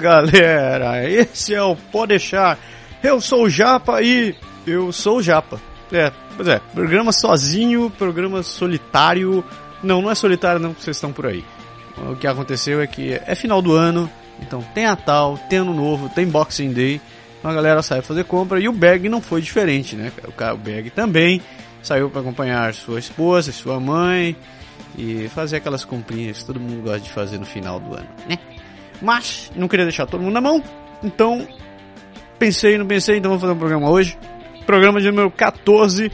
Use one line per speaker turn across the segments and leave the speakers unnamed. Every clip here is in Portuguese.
Galera, esse é o Pode Deixar. Eu sou o Japa e eu sou o Japa. É, pois é, programa sozinho, programa solitário. Não, não é solitário não, vocês estão por aí. O que aconteceu é que é final do ano, então tem Natal, tem Ano Novo, tem Boxing Day. Então a galera sai fazer compra e o Bag não foi diferente, né? O o Bag também saiu para acompanhar sua esposa, sua mãe e fazer aquelas comprinhas que todo mundo gosta de fazer no final do ano, né? Mas não queria deixar todo mundo na mão, então pensei, não pensei, então vamos fazer um programa hoje. Programa de número 14.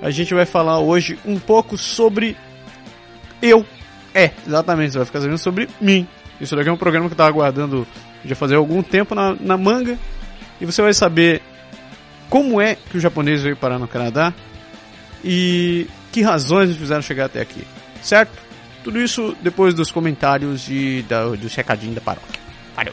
A gente vai falar hoje um pouco sobre eu. É, exatamente, você vai ficar sabendo sobre mim. Isso daqui é um programa que eu tava aguardando já fazer algum tempo na, na manga. E você vai saber como é que o japonês veio parar no Canadá e que razões me fizeram chegar até aqui, certo? Tudo isso depois dos comentários e da, dos recadinhos da paróquia. Valeu!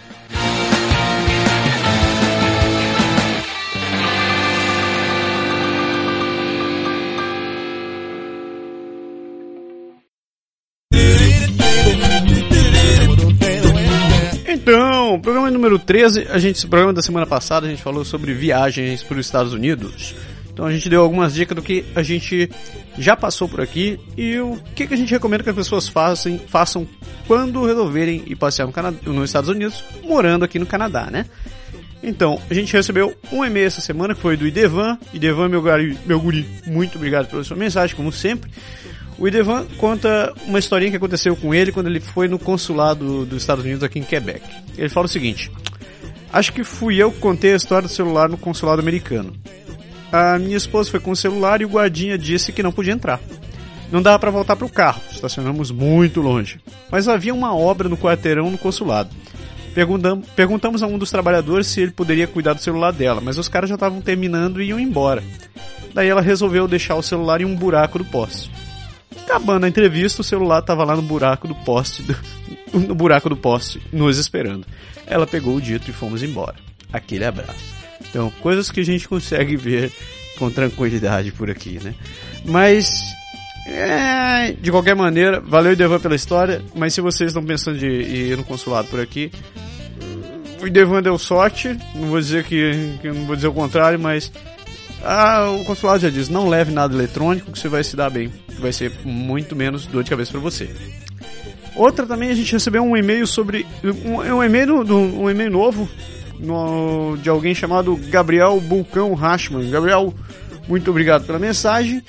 Então, programa número 13, a gente, programa da semana passada, a gente falou sobre viagens para os Estados Unidos. Então a gente deu algumas dicas do que a gente já passou por aqui e o que, que a gente recomenda que as pessoas façam, façam quando resolverem ir passear no Canadá, nos Estados Unidos, morando aqui no Canadá, né? Então, a gente recebeu um e-mail essa semana que foi do Idevan. Idevan, meu guri, meu guri, muito obrigado pela sua mensagem, como sempre. O Idevan conta uma historinha que aconteceu com ele quando ele foi no consulado dos Estados Unidos aqui em Quebec. Ele fala o seguinte: Acho que fui eu que contei a história do celular no consulado americano. A minha esposa foi com o celular e o guardinha disse que não podia entrar. Não dava para voltar para o carro, estacionamos muito longe. Mas havia uma obra no quarteirão no consulado. Perguntam, perguntamos a um dos trabalhadores se ele poderia cuidar do celular dela, mas os caras já estavam terminando e iam embora. Daí ela resolveu deixar o celular em um buraco do poste. Acabando a entrevista, o celular estava lá no buraco do poste, do, no buraco do poste, nos esperando. Ela pegou o dito e fomos embora. Aquele abraço. Então, coisas que a gente consegue ver com tranquilidade por aqui, né? Mas, é, de qualquer maneira, valeu Idevan pela história, mas se vocês estão pensando de ir no consulado por aqui, o Idevan deu sorte, não vou dizer que, que não vou dizer o contrário, mas ah, o consulado já diz, não leve nada eletrônico que você vai se dar bem, vai ser muito menos dor de cabeça para você. Outra também a gente recebeu um e-mail sobre um, um e-mail um e-mail novo no, de alguém chamado Gabriel Bulcão Rashman. Gabriel, muito obrigado pela mensagem.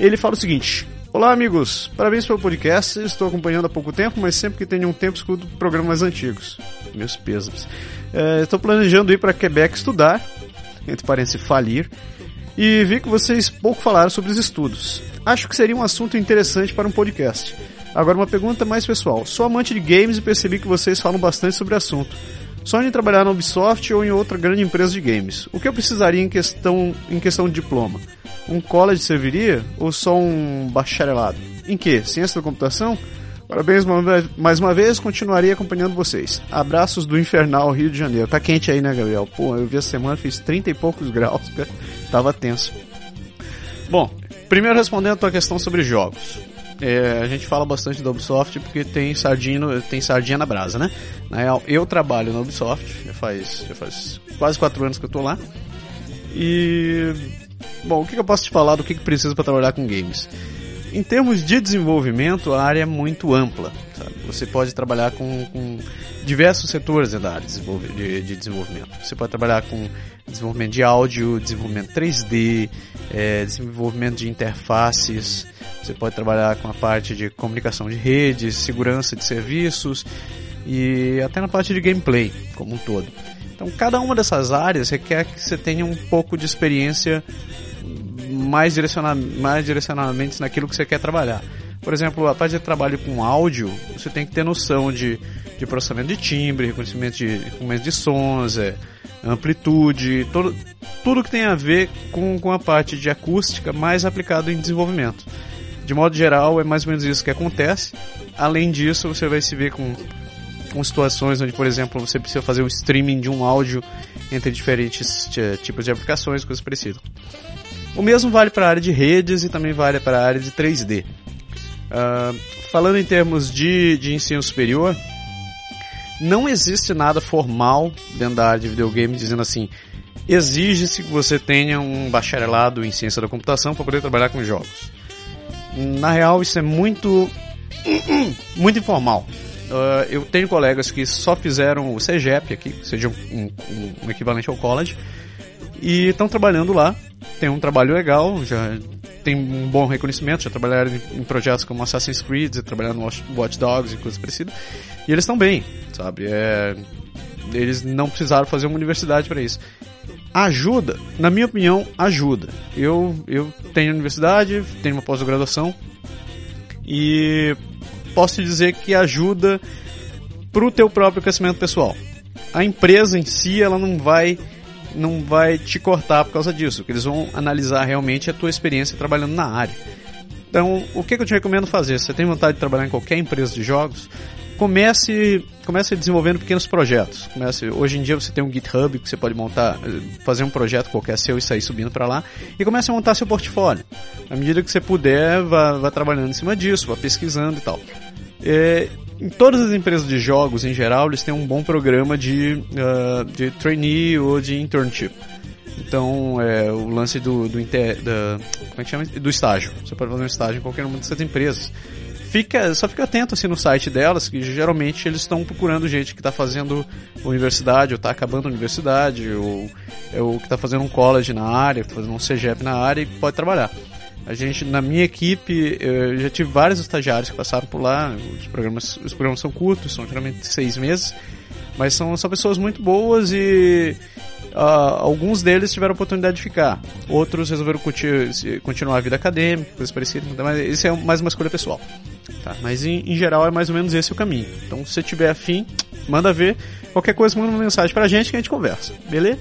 Ele fala o seguinte: Olá, amigos. Parabéns pelo podcast. Estou acompanhando há pouco tempo, mas sempre que tenho um tempo escuto programas antigos. Meus pêsames. É, estou planejando ir para Quebec estudar, entre parênteses, falir, e vi que vocês pouco falaram sobre os estudos. Acho que seria um assunto interessante para um podcast. Agora, uma pergunta mais pessoal. Sou amante de games e percebi que vocês falam bastante sobre o assunto. Sonho em trabalhar na Ubisoft ou em outra grande empresa de games. O que eu precisaria em questão, em questão de diploma? Um college serviria ou só um bacharelado? Em que? Ciência da computação? Parabéns mais uma vez, continuarei acompanhando vocês. Abraços do Infernal Rio de Janeiro. Tá quente aí, né, Gabriel? Pô, eu vi a semana, fiz 30 e poucos graus, cara. Tava tenso. Bom, primeiro respondendo a tua questão sobre jogos. É, a gente fala bastante da Ubisoft porque tem sardinha, tem sardinha na brasa, né? Na real, eu trabalho na Ubisoft, já faz, já faz quase 4 anos que eu tô lá. E. Bom, o que eu posso te falar do que precisa para trabalhar com games? Em termos de desenvolvimento, a área é muito ampla. Sabe? Você pode trabalhar com, com diversos setores da área de, de, desenvolvimento. Você pode trabalhar com desenvolvimento de áudio, desenvolvimento 3D, é, desenvolvimento de interfaces, você pode trabalhar com a parte de comunicação de redes, segurança de serviços, e até na parte de gameplay como um todo. Então, cada uma dessas áreas requer que você tenha um pouco de experiência mais, direciona mais direcionadamente naquilo que você quer trabalhar. Por exemplo, a parte de trabalho com áudio, você tem que ter noção de, de processamento de timbre, reconhecimento de, reconhecimento de sons, é, amplitude, todo, tudo que tem a ver com, com a parte de acústica mais aplicado em desenvolvimento. De modo geral, é mais ou menos isso que acontece. Além disso, você vai se ver com, com situações onde, por exemplo, você precisa fazer o streaming de um áudio entre diferentes tipos de aplicações, coisas parecidas. O mesmo vale para a área de redes e também vale para a área de 3D. Uh, ah, falando em termos de, de ensino superior, não existe nada formal dentro da área de videogame dizendo assim, exige-se que você tenha um bacharelado em ciência da computação para poder trabalhar com jogos. Na real, isso é muito, muito informal. Uh, eu tenho colegas que só fizeram o CEGEP aqui, seja um, um, um equivalente ao college, e estão trabalhando lá. Tem um trabalho legal, já tem um bom reconhecimento, já trabalharam em, em projetos como Assassin's Creed, trabalharam no Watch Dogs e coisas parecidas. E eles estão bem, sabe? É, eles não precisaram fazer uma universidade para isso. Ajuda, na minha opinião, ajuda. Eu, eu tenho universidade, tenho uma pós-graduação e posso te dizer que ajuda pro teu próprio crescimento pessoal. A empresa em si, ela não vai não vai te cortar por causa disso. Eles vão analisar realmente a tua experiência trabalhando na área. Então, o que, eu te recomendo fazer? Se você tem vontade de trabalhar em qualquer empresa de jogos, comece, comece desenvolvendo pequenos projetos. Comece, hoje em dia você tem um GitHub que você pode montar, fazer um projeto qualquer seu e sair subindo para lá e comece a montar seu portfólio. À medida que você puder, vá, vá trabalhando em cima disso, vá pesquisando e tal. É, em todas as empresas de jogos, em geral, eles têm um bom programa de, uh, de trainee ou de internship. Então, é, o lance do, do, inter, da, como é que chama? do estágio. Você pode fazer um estágio em qualquer uma dessas empresas. Fica, só fica atento assim no site delas, que geralmente eles estão procurando gente que está fazendo universidade, ou está acabando a universidade, ou, ou que está fazendo um college na área, tá fazendo um CGEP na área e pode trabalhar. A gente, na minha equipe, eu já tive vários estagiários que passaram por lá. Os programas, os programas são curtos, são geralmente seis meses, mas são, são pessoas muito boas e uh, alguns deles tiveram oportunidade de ficar. Outros resolveram curtir, continuar a vida acadêmica, coisas parecidas, mas isso é mais uma escolha pessoal. Tá? Mas em, em geral é mais ou menos esse o caminho. Então, se você tiver afim, manda ver. Qualquer coisa, manda uma mensagem pra gente que a gente conversa, beleza?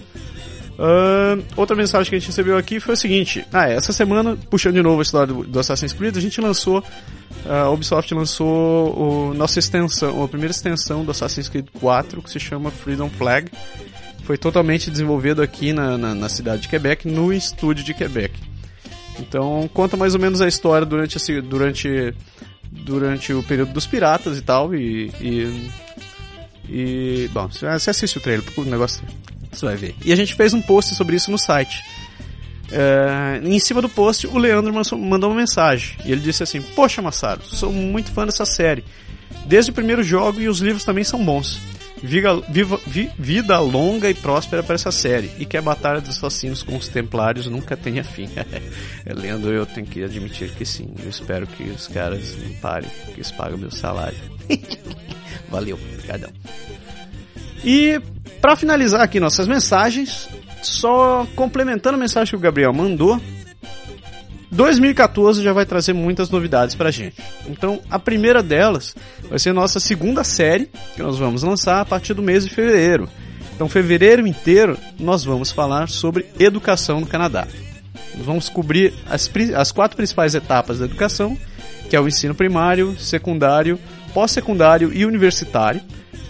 Uh, outra mensagem que a gente recebeu aqui foi o seguinte: ah, essa semana, puxando de novo a história do, do Assassin's Creed, a gente lançou, a Ubisoft lançou o, nossa extensão, a primeira extensão do Assassin's Creed 4, que se chama Freedom Flag. Foi totalmente desenvolvido aqui na, na, na cidade de Quebec, no estúdio de Quebec. Então, conta mais ou menos a história durante, esse, durante, durante o período dos piratas e tal, e, e e, bom, você assiste o trailer, o negócio você vai ver. E a gente fez um post sobre isso no site. É, em cima do post, o Leandro mandou uma mensagem. E ele disse assim: Poxa, Massaro, sou muito fã dessa série. Desde o primeiro jogo e os livros também são bons. Viva, viva, vi, vida longa e próspera para essa série. E que a batalha dos assassinos com os templários nunca tenha fim. É, Leandro, eu tenho que admitir que sim. Eu espero que os caras não parem, que eles pagam meu salário. Valeu, obrigadão. E para finalizar aqui nossas mensagens, só complementando a mensagem que o Gabriel mandou, 2014 já vai trazer muitas novidades pra gente. Então, a primeira delas vai ser nossa segunda série que nós vamos lançar a partir do mês de fevereiro. Então, fevereiro inteiro nós vamos falar sobre educação no Canadá. Nós vamos cobrir as, as quatro principais etapas da educação, que é o ensino primário, secundário, pós-secundário e universitário.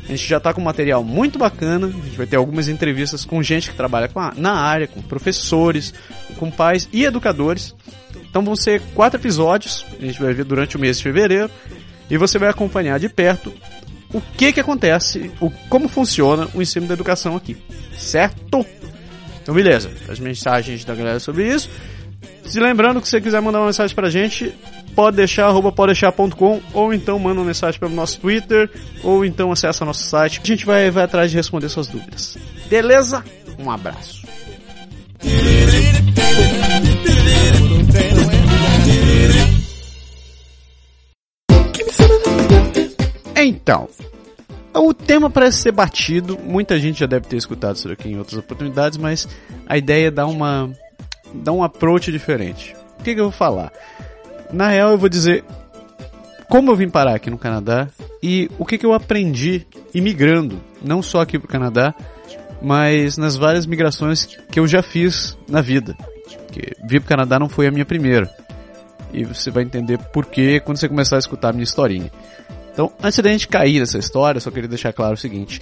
A gente já está com material muito bacana, a gente vai ter algumas entrevistas com gente que trabalha a, na área, com professores, com pais e educadores. Então vão ser quatro episódios, a gente vai ver durante o mês de fevereiro, e você vai acompanhar de perto o que que acontece, o, como funciona o ensino da educação aqui, certo? Então beleza, as mensagens da galera sobre isso. Se lembrando que se você quiser mandar uma mensagem pra gente, pode deixar, arroba podeixar.com, ou então manda uma mensagem pelo nosso Twitter, ou então acessa nosso site. A gente vai, vai atrás de responder suas dúvidas. Beleza? Um abraço. Então, o tema parece ser batido, muita gente já deve ter escutado isso aqui em outras oportunidades, mas a ideia é dar uma dar um approach diferente. O que, que eu vou falar? Na real, eu vou dizer como eu vim parar aqui no Canadá e o que, que eu aprendi imigrando, não só aqui pro Canadá, mas nas várias migrações que eu já fiz na vida. Porque vir pro Canadá não foi a minha primeira. E você vai entender por que quando você começar a escutar a minha historinha. Então, antes da gente cair nessa história, só queria deixar claro o seguinte.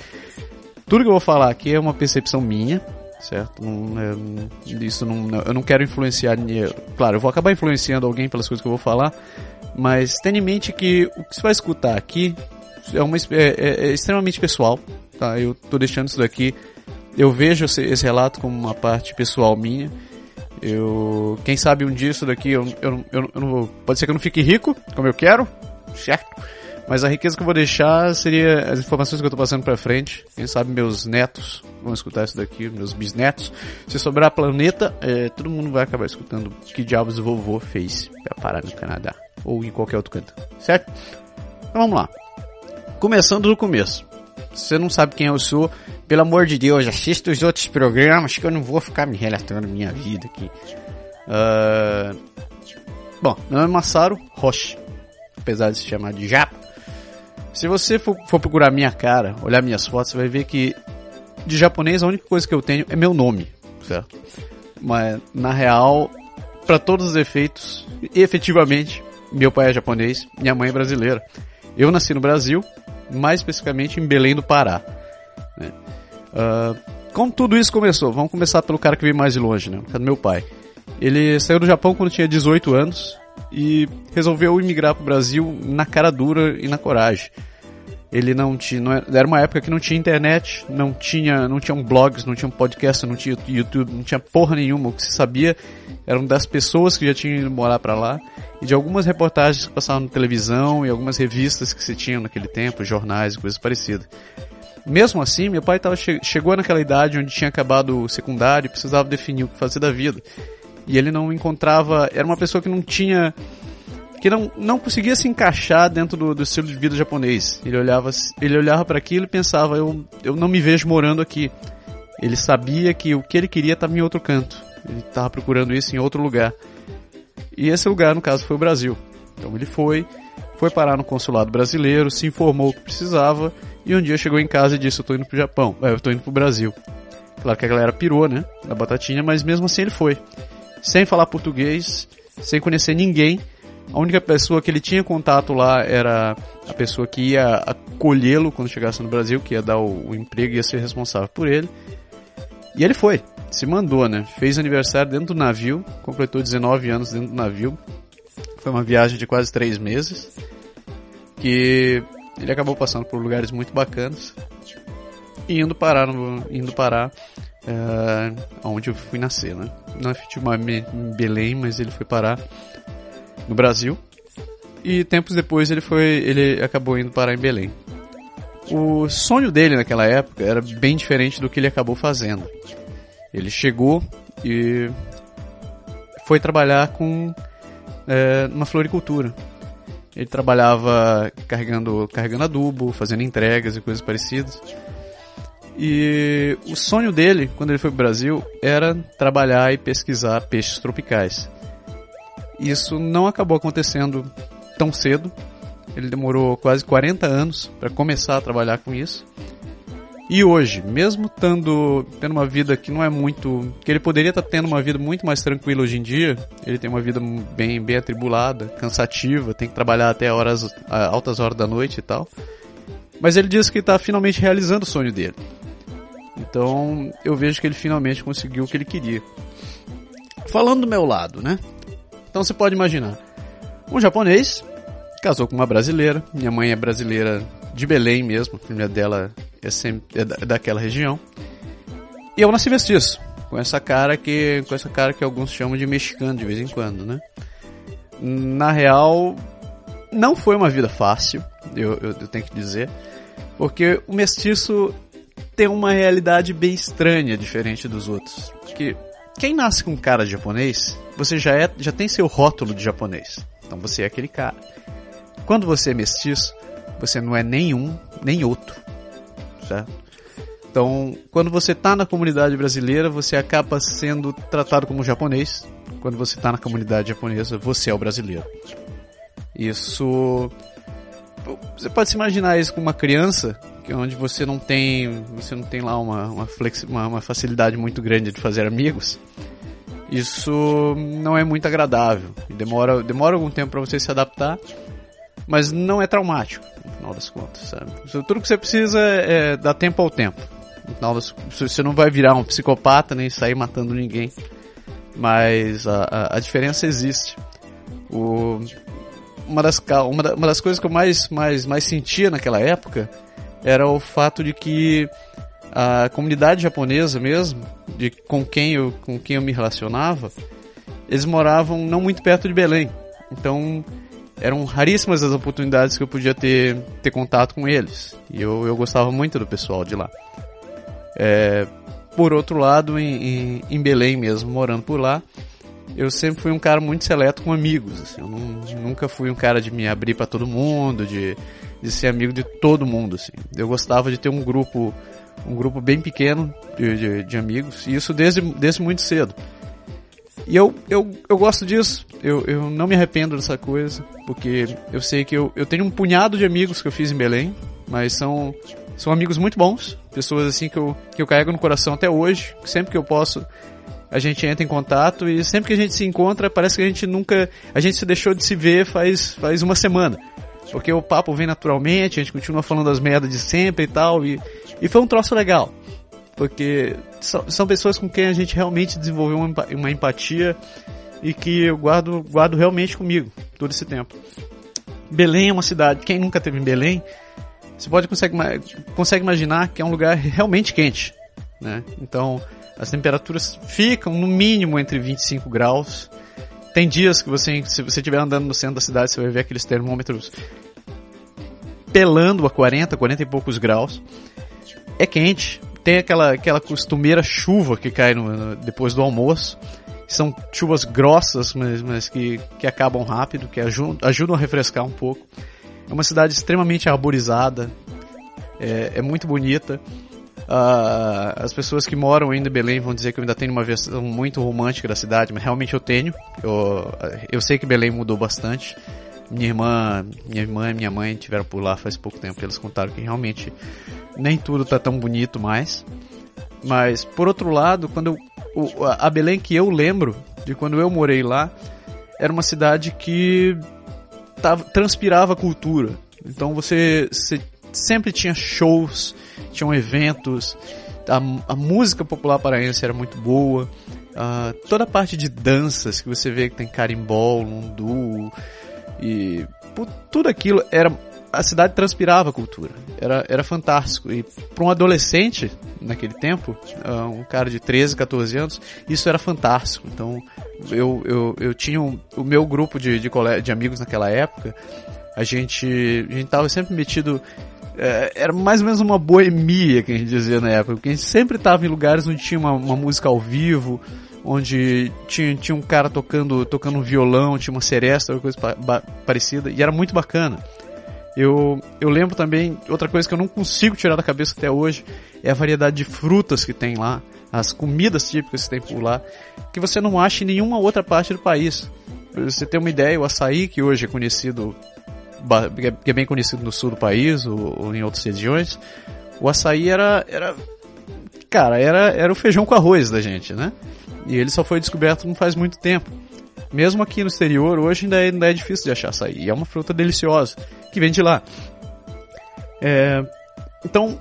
Tudo que eu vou falar aqui é uma percepção minha, certo? Não, é, isso não, eu não quero influenciar. Claro, eu vou acabar influenciando alguém pelas coisas que eu vou falar, mas tenha em mente que o que você vai escutar aqui é, uma, é, é, é extremamente pessoal, tá? Eu tô deixando isso daqui. Eu vejo esse, esse, relato como uma parte pessoal minha. Eu, quem sabe um dia isso daqui eu, eu, eu, eu não pode ser que eu não fique rico como eu quero, certo? Mas a riqueza que eu vou deixar seria as informações que eu tô passando pra frente. Quem sabe meus netos vão escutar isso daqui, meus bisnetos. Se sobrar planeta, é, todo mundo vai acabar escutando que diabos o vovô fez pra parar no Canadá. Ou em qualquer outro canto. Certo? Então vamos lá. Começando do começo. Se você não sabe quem eu sou, pelo amor de Deus, assista os outros programas que eu não vou ficar me relatando minha vida aqui. Uh... Bom, meu nome é Massaro Roche. Apesar de se chamar de Japa. Se você for, for procurar minha cara, olhar minhas fotos, você vai ver que de japonês a única coisa que eu tenho é meu nome, certo? Mas na real, para todos os efeitos, efetivamente, meu pai é japonês, minha mãe é brasileira. Eu nasci no Brasil, mais especificamente em Belém do Pará. Né? Uh, como tudo isso começou? Vamos começar pelo cara que veio mais de longe, né? O meu pai. Ele saiu do Japão quando tinha 18 anos e resolveu imigrar para o Brasil na cara dura e na coragem. Ele não tinha, não era, uma época que não tinha internet, não tinha, não tinham blogs, não tinha podcast, não tinha YouTube, não tinha porra nenhuma. O que se sabia eram das pessoas que já tinham ido morar para lá e de algumas reportagens que passavam na televisão e algumas revistas que se tinham naquele tempo, jornais e coisas parecidas. Mesmo assim, meu pai tava, chegou naquela idade onde tinha acabado o secundário e precisava definir o que fazer da vida e ele não encontrava. Era uma pessoa que não tinha. que não, não conseguia se encaixar dentro do, do estilo de vida japonês. Ele olhava, ele olhava para aquilo e pensava: eu, eu não me vejo morando aqui. Ele sabia que o que ele queria estava em outro canto. Ele estava procurando isso em outro lugar. E esse lugar, no caso, foi o Brasil. Então ele foi, foi parar no consulado brasileiro, se informou o que precisava e um dia chegou em casa e disse: Eu tô indo pro Japão, é, eu tô indo pro Brasil. Claro que a galera pirou, né? Na batatinha, mas mesmo assim ele foi sem falar português, sem conhecer ninguém. A única pessoa que ele tinha contato lá era a pessoa que ia acolhê-lo quando chegasse no Brasil, que ia dar o, o emprego e ia ser responsável por ele. E ele foi, se mandou, né? Fez aniversário dentro do navio, completou 19 anos dentro do navio. Foi uma viagem de quase 3 meses. Que ele acabou passando por lugares muito bacanas. E indo parar, no, indo parar uh, onde eu fui nascer, né? Não efetivamente em Belém, mas ele foi parar no Brasil. E tempos depois ele foi, ele acabou indo parar em Belém. O sonho dele naquela época era bem diferente do que ele acabou fazendo. Ele chegou e foi trabalhar com é, uma floricultura. Ele trabalhava carregando, carregando adubo, fazendo entregas e coisas parecidas. E o sonho dele, quando ele foi para o Brasil, era trabalhar e pesquisar peixes tropicais. Isso não acabou acontecendo tão cedo. Ele demorou quase 40 anos para começar a trabalhar com isso. E hoje, mesmo tendo, tendo uma vida que não é muito. que ele poderia estar tá tendo uma vida muito mais tranquila hoje em dia, ele tem uma vida bem, bem atribulada, cansativa, tem que trabalhar até horas, altas horas da noite e tal. Mas ele diz que está finalmente realizando o sonho dele. Então eu vejo que ele finalmente conseguiu o que ele queria. Falando do meu lado, né? Então você pode imaginar: um japonês casou com uma brasileira. Minha mãe é brasileira de Belém mesmo, a família dela é, sempre, é, é daquela região. E eu nasci mestiço, com essa cara que com essa cara que alguns chamam de mexicano de vez em quando, né? Na real, não foi uma vida fácil, eu, eu, eu tenho que dizer, porque o mestiço tem uma realidade bem estranha, diferente dos outros. Que quem nasce com cara de japonês, você já, é, já tem seu rótulo de japonês. Então você é aquele cara. Quando você é mestiço, você não é nenhum nem outro. certo? Então, quando você está na comunidade brasileira, você acaba sendo tratado como japonês. Quando você está na comunidade japonesa, você é o brasileiro. Isso. Você pode se imaginar isso com uma criança, que é onde você não tem, você não tem lá uma, uma, flexi, uma, uma facilidade muito grande de fazer amigos. Isso não é muito agradável. Demora, demora algum tempo para você se adaptar, mas não é traumático, no final das contas, sabe? Tudo que você precisa é, é dar tempo ao tempo. No final das, você não vai virar um psicopata nem sair matando ninguém, mas a, a, a diferença existe. O, uma das, uma, uma das coisas que eu mais, mais, mais sentia naquela época era o fato de que a comunidade japonesa mesmo, de com quem eu, com quem eu me relacionava, eles moravam não muito perto de Belém. Então, eram raríssimas as oportunidades que eu podia ter, ter contato com eles. E eu, eu gostava muito do pessoal de lá. É, por outro lado, em, em, em Belém mesmo, morando por lá, eu sempre fui um cara muito seleto com amigos. Assim, eu não, nunca fui um cara de me abrir para todo mundo, de, de ser amigo de todo mundo. Assim. Eu gostava de ter um grupo, um grupo bem pequeno de, de, de amigos, e isso desde, desde muito cedo. E eu, eu, eu gosto disso, eu, eu não me arrependo dessa coisa, porque eu sei que eu, eu tenho um punhado de amigos que eu fiz em Belém, mas são, são amigos muito bons, pessoas assim que eu, que eu carrego no coração até hoje, sempre que eu posso a gente entra em contato e sempre que a gente se encontra parece que a gente nunca, a gente se deixou de se ver faz, faz uma semana. Porque o papo vem naturalmente, a gente continua falando as merdas de sempre e tal, e, e foi um troço legal. Porque são, são pessoas com quem a gente realmente desenvolveu uma, uma empatia e que eu guardo, guardo realmente comigo todo esse tempo. Belém é uma cidade, quem nunca teve em Belém, você pode consegue, consegue imaginar que é um lugar realmente quente, né? Então, as temperaturas ficam no mínimo entre 25 graus. Tem dias que você, se você estiver andando no centro da cidade, você vai ver aqueles termômetros pelando a 40, 40 e poucos graus. É quente. Tem aquela, aquela costumeira chuva que cai no, no, depois do almoço. São chuvas grossas, mas, mas que, que acabam rápido, que ajudam, ajudam a refrescar um pouco. É uma cidade extremamente arborizada, é, é muito bonita. Uh, as pessoas que moram ainda em Belém vão dizer que eu ainda tenho uma versão muito romântica da cidade, mas realmente eu tenho. Eu, eu sei que Belém mudou bastante. Minha irmã, minha irmã e minha mãe tiveram por lá faz pouco tempo. Eles contaram que realmente nem tudo tá tão bonito mais. Mas por outro lado, quando eu, a Belém que eu lembro de quando eu morei lá era uma cidade que tava, transpirava cultura. Então você, você sempre tinha shows, tinham eventos, a, a música popular paraense era muito boa, uh, toda a parte de danças que você vê que tem carimbó, lundu e tudo aquilo era a cidade transpirava cultura. Era, era fantástico. E para um adolescente, naquele tempo, uh, um cara de 13, 14 anos, isso era fantástico. Então, eu, eu, eu tinha um, o meu grupo de, de, de amigos naquela época, a gente, a gente sempre metido é, era mais ou menos uma boemia que a gente dizia na época, porque a gente sempre estava em lugares onde tinha uma, uma, música ao vivo, onde tinha, tinha um cara tocando, tocando um violão, tinha uma seresta, coisa pa parecida, e era muito bacana. Eu, eu lembro também, outra coisa que eu não consigo tirar da cabeça até hoje, é a variedade de frutas que tem lá, as comidas típicas que tem por lá, que você não acha em nenhuma outra parte do país. Pra você ter uma ideia, o açaí, que hoje é conhecido que é bem conhecido no sul do país ou, ou, em outras regiões, o açaí era, era cara, era, era o feijão com arroz da gente, né? E ele só foi descoberto não faz muito tempo. Mesmo aqui no exterior, hoje ainda é, ainda é difícil de achar açaí. E é uma fruta deliciosa, que vem de lá. É, então,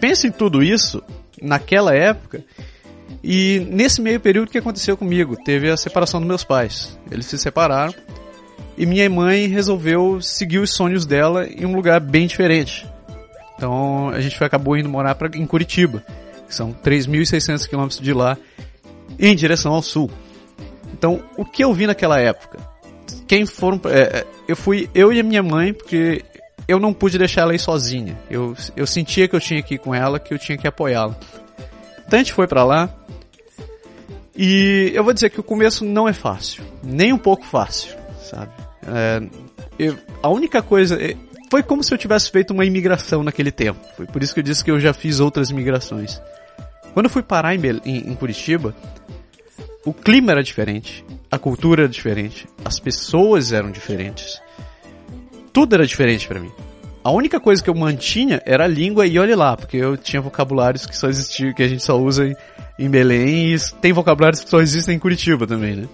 pense em tudo isso naquela época e nesse meio período que aconteceu comigo, teve a separação dos meus pais. Eles se separaram e minha mãe resolveu seguir os sonhos dela em um lugar bem diferente. Então a gente acabou indo morar pra, em Curitiba, que são 3.600 quilômetros de lá, em direção ao sul. Então o que eu vi naquela época? Quem foram. É, é, eu fui eu e a minha mãe, porque eu não pude deixar ela ir sozinha. Eu, eu sentia que eu tinha que ir com ela, que eu tinha que apoiá-la. Então a gente foi para lá. E eu vou dizer que o começo não é fácil, nem um pouco fácil, sabe? É, eu, a única coisa. É, foi como se eu tivesse feito uma imigração naquele tempo. Foi por isso que eu disse que eu já fiz outras imigrações. Quando eu fui parar em, em, em Curitiba, o clima era diferente, a cultura era diferente, as pessoas eram diferentes. Tudo era diferente para mim. A única coisa que eu mantinha era a língua e olhe lá, porque eu tinha vocabulários que só existiam, que a gente só usa em, em Belém e tem vocabulários que só existem em Curitiba também, né?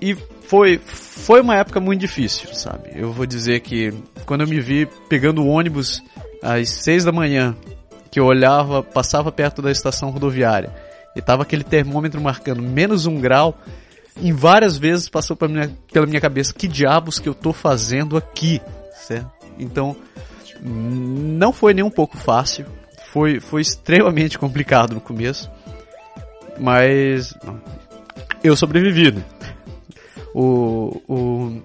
E foi, foi uma época muito difícil, sabe? Eu vou dizer que quando eu me vi pegando o ônibus às seis da manhã, que eu olhava, passava perto da estação rodoviária, e tava aquele termômetro marcando menos um grau, em várias vezes passou minha, pela minha cabeça, que diabos que eu tô fazendo aqui, certo? Então, não foi nem um pouco fácil, foi, foi extremamente complicado no começo, mas eu sobrevivi, né? O, o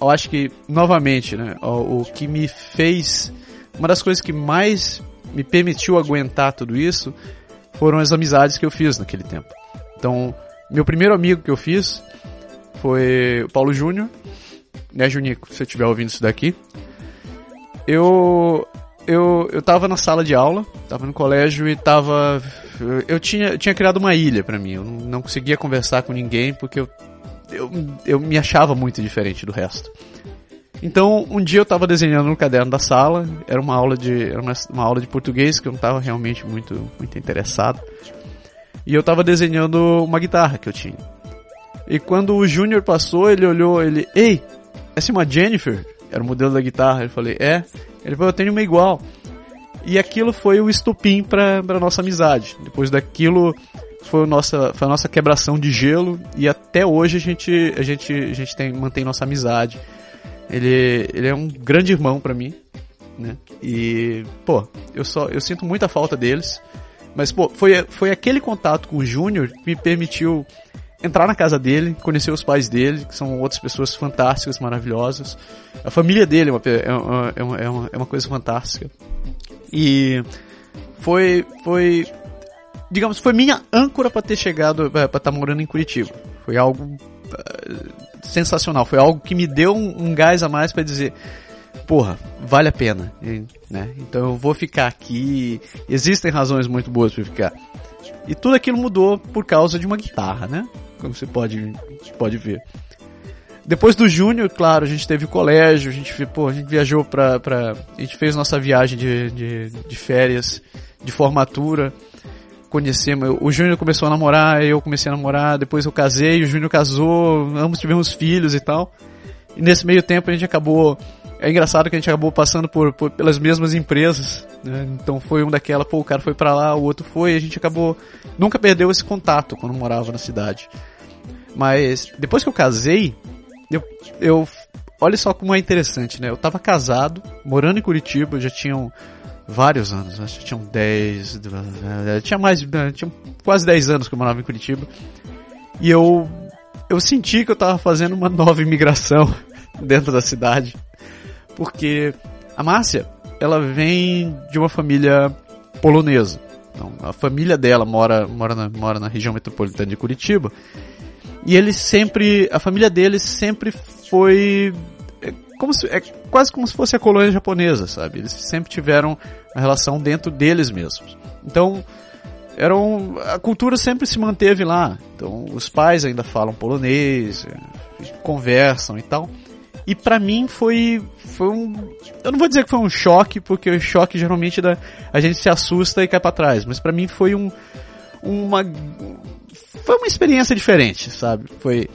eu acho que novamente, né, o, o que me fez uma das coisas que mais me permitiu aguentar tudo isso foram as amizades que eu fiz naquele tempo. Então, meu primeiro amigo que eu fiz foi o Paulo Júnior, né, Junico, se você estiver ouvindo isso daqui. Eu eu eu tava na sala de aula, tava no colégio e tava eu tinha tinha criado uma ilha para mim. Eu não conseguia conversar com ninguém porque eu eu, eu me achava muito diferente do resto. Então, um dia eu estava desenhando no caderno da sala, era uma aula de, era uma, uma aula de português que eu não estava realmente muito, muito interessado. E eu estava desenhando uma guitarra que eu tinha. E quando o Júnior passou, ele olhou, ele, ei, essa é uma Jennifer? Era o modelo da guitarra. Eu falei, é. Ele falou, eu tenho uma igual. E aquilo foi o estupim para nossa amizade. Depois daquilo, foi nossa, foi a nossa quebração de gelo e até hoje a gente, a gente, a gente tem, mantém nossa amizade. Ele, ele é um grande irmão para mim, né? E, pô, eu só, eu sinto muita falta deles. Mas, pô, foi, foi aquele contato com o Júnior que me permitiu entrar na casa dele, conhecer os pais dele, que são outras pessoas fantásticas, maravilhosas. A família dele é uma, é uma, é uma, é uma coisa fantástica. E foi, foi digamos, foi minha âncora para ter chegado, é, para estar tá morando em Curitiba. Foi algo uh, sensacional, foi algo que me deu um, um gás a mais para dizer, porra, vale a pena, né? Então eu vou ficar aqui. Existem razões muito boas para ficar. E tudo aquilo mudou por causa de uma guitarra, né? Como você pode, pode ver. Depois do Júnior, claro, a gente teve o colégio, a gente, pô, a gente viajou pra, pra. A gente fez nossa viagem de, de, de férias, de formatura conhecemos. O Júnior começou a namorar, eu comecei a namorar, depois eu casei, o Júnior casou, ambos tivemos filhos e tal. E nesse meio tempo a gente acabou. É engraçado que a gente acabou passando por, por pelas mesmas empresas. Né? Então foi um daquela, pô, o cara foi para lá, o outro foi, e a gente acabou. Nunca perdeu esse contato quando morava na cidade. Mas depois que eu casei, eu, eu olha só como é interessante, né? Eu tava casado, morando em Curitiba, já tinham vários anos, acho que tinham 10, eh, tinha mais, eh, tinha quase 10 anos que eu morava em Curitiba. E eu eu senti que eu estava fazendo uma nova imigração dentro da cidade, porque a Márcia, ela vem de uma família polonesa. Então, a família dela mora mora na, mora na região metropolitana de Curitiba. E ele sempre, a família deles sempre foi como se, é quase como se fosse a colônia japonesa, sabe? Eles sempre tiveram a relação dentro deles mesmos. Então, eram, a cultura sempre se manteve lá. Então, os pais ainda falam polonês, conversam e tal. E para mim foi, foi um, eu não vou dizer que foi um choque, porque o choque geralmente da, a gente se assusta e cai para trás, mas para mim foi um, uma, foi uma experiência diferente, sabe? Foi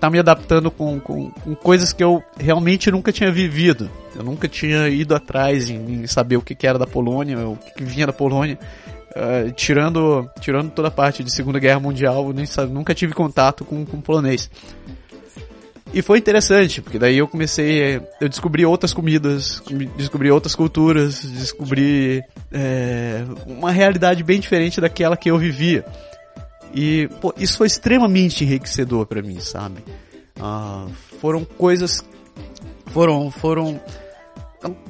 tá me adaptando com, com, com, coisas que eu realmente nunca tinha vivido. Eu nunca tinha ido atrás em, em saber o que, que, era da Polônia, o que, que vinha da Polônia. Uh, tirando, tirando toda a parte de Segunda Guerra Mundial, eu nem sabe, nunca tive contato com, com polonês. E foi interessante, porque daí eu comecei, eu descobri outras comidas, descobri outras culturas, descobri é, uma realidade bem diferente daquela que eu vivia. E pô, isso foi extremamente enriquecedor para mim, sabe? Ah, foram coisas, foram, foram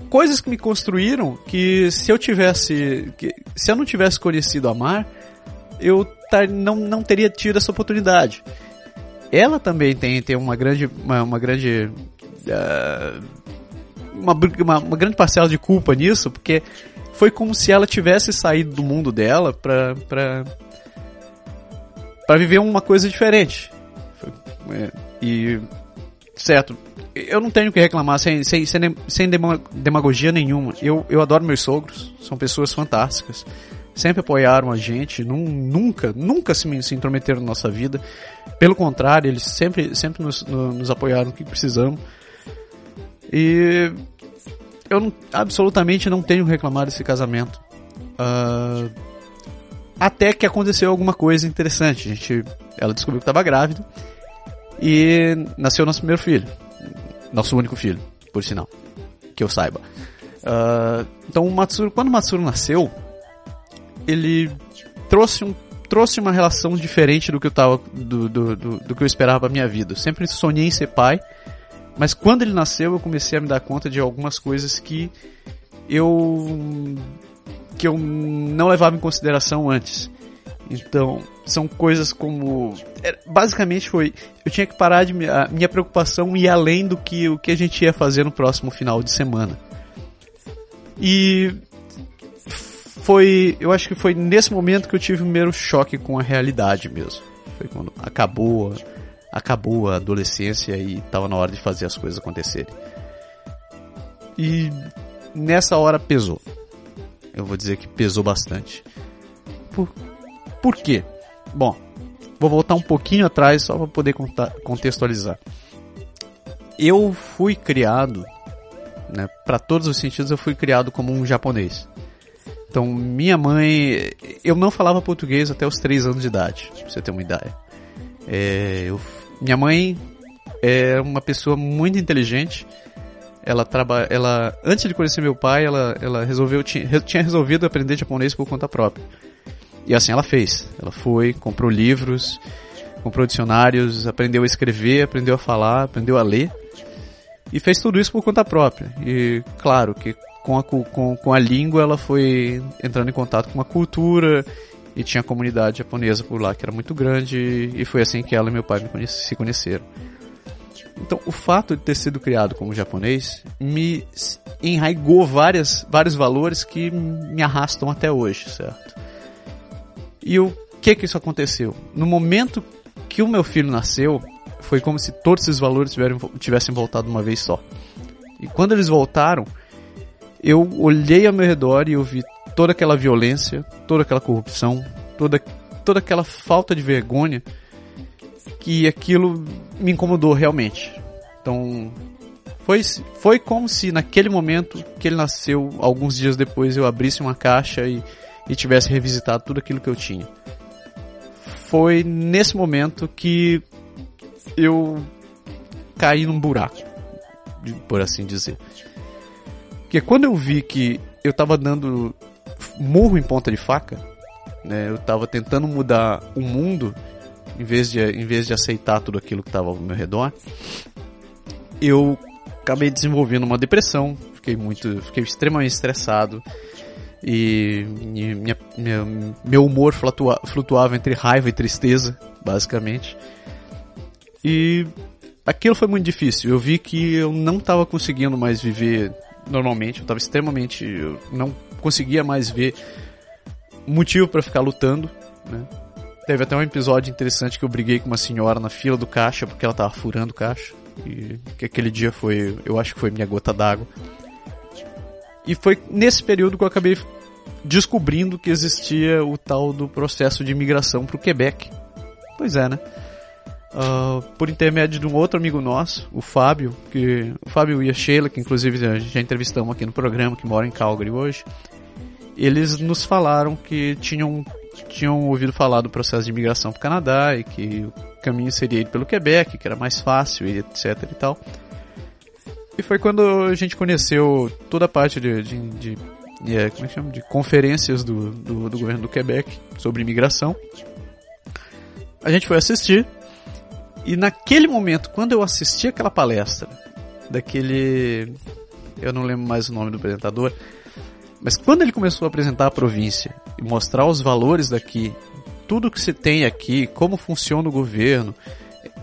coisas que me construíram que se eu tivesse, que, se eu não tivesse conhecido a Mar, eu tar, não, não teria tido essa oportunidade. Ela também tem, tem uma grande, uma, uma grande uh, uma, uma, uma grande parcela de culpa nisso, porque foi como se ela tivesse saído do mundo dela pra, pra, pra viver uma coisa diferente. É, e, certo, eu não tenho que reclamar sem, sem, sem, sem demagogia nenhuma. Eu, eu adoro meus sogros, são pessoas fantásticas. Sempre apoiaram a gente, nunca, nunca se, se intrometeram na nossa vida. Pelo contrário, eles sempre, sempre nos, nos apoiaram no que precisamos. E eu não, absolutamente não tenho reclamado desse casamento. Uh, até que aconteceu alguma coisa interessante. A gente, ela descobriu que estava grávida e nasceu nosso primeiro filho. Nosso único filho, por sinal. Que eu saiba. Uh, então, o Matsuro, quando o Matsuro nasceu, ele trouxe, um, trouxe uma relação diferente do que eu tava, do, do, do, do que eu esperava pra minha vida. Eu sempre sonhei em ser pai, mas quando ele nasceu, eu comecei a me dar conta de algumas coisas que eu que eu não levava em consideração antes. Então, são coisas como é, basicamente foi eu tinha que parar de a minha preocupação ir além do que o que a gente ia fazer no próximo final de semana. E foi, eu acho que foi nesse momento que eu tive o primeiro choque com a realidade mesmo. Foi quando acabou acabou a adolescência e estava na hora de fazer as coisas acontecerem. E nessa hora pesou. Eu vou dizer que pesou bastante. Por, por quê? Bom, vou voltar um pouquinho atrás só para poder contextualizar. Eu fui criado, né, para todos os sentidos, eu fui criado como um japonês. Então, minha mãe, eu não falava português até os 3 anos de idade, pra você ter uma ideia. É, eu minha mãe é uma pessoa muito inteligente. Ela trabalha, ela antes de conhecer meu pai, ela, ela resolveu tinha, resolvido aprender japonês por conta própria. E assim ela fez. Ela foi, comprou livros, comprou dicionários, aprendeu a escrever, aprendeu a falar, aprendeu a ler. E fez tudo isso por conta própria. E claro que com a, com, com a língua ela foi entrando em contato com uma cultura e tinha a comunidade japonesa por lá que era muito grande e foi assim que ela e meu pai se conheceram. Então, o fato de ter sido criado como japonês me enraigou várias, vários valores que me arrastam até hoje, certo? E o que que isso aconteceu? No momento que o meu filho nasceu, foi como se todos esses valores tivessem voltado uma vez só. E quando eles voltaram, eu olhei ao meu redor e eu vi toda aquela violência, toda aquela corrupção, toda, toda aquela falta de vergonha, que aquilo me incomodou realmente. Então, foi, foi como se naquele momento que ele nasceu, alguns dias depois, eu abrisse uma caixa e, e tivesse revisitado tudo aquilo que eu tinha. Foi nesse momento que eu caí num buraco, por assim dizer. Porque quando eu vi que eu tava dando murro em ponta de faca. Né? Eu estava tentando mudar o mundo em vez de, em vez de aceitar tudo aquilo que estava ao meu redor. Eu acabei desenvolvendo uma depressão, fiquei muito, fiquei extremamente estressado e minha, minha, meu humor flutua, flutuava entre raiva e tristeza, basicamente. E aquilo foi muito difícil. Eu vi que eu não estava conseguindo mais viver normalmente, eu estava extremamente, eu não conseguia mais ver motivo para ficar lutando, né? Teve até um episódio interessante que eu briguei com uma senhora na fila do caixa porque ela tava furando o caixa. E que aquele dia foi, eu acho que foi minha gota d'água. E foi nesse período que eu acabei descobrindo que existia o tal do processo de imigração para o Quebec. Pois é, né? Uh, por intermédio de um outro amigo nosso, o Fábio, que o Fábio e a Sheila, que inclusive já entrevistamos aqui no programa, que mora em Calgary hoje eles nos falaram que tinham, tinham ouvido falar do processo de imigração para o Canadá e que o caminho seria ir pelo Quebec, que era mais fácil e etc e tal. E foi quando a gente conheceu toda a parte de, de, de, de é, como é que chama? de conferências do, do, do governo do Quebec sobre imigração. A gente foi assistir e naquele momento, quando eu assisti aquela palestra daquele, eu não lembro mais o nome do apresentador, mas quando ele começou a apresentar a província e mostrar os valores daqui, tudo que se tem aqui, como funciona o governo,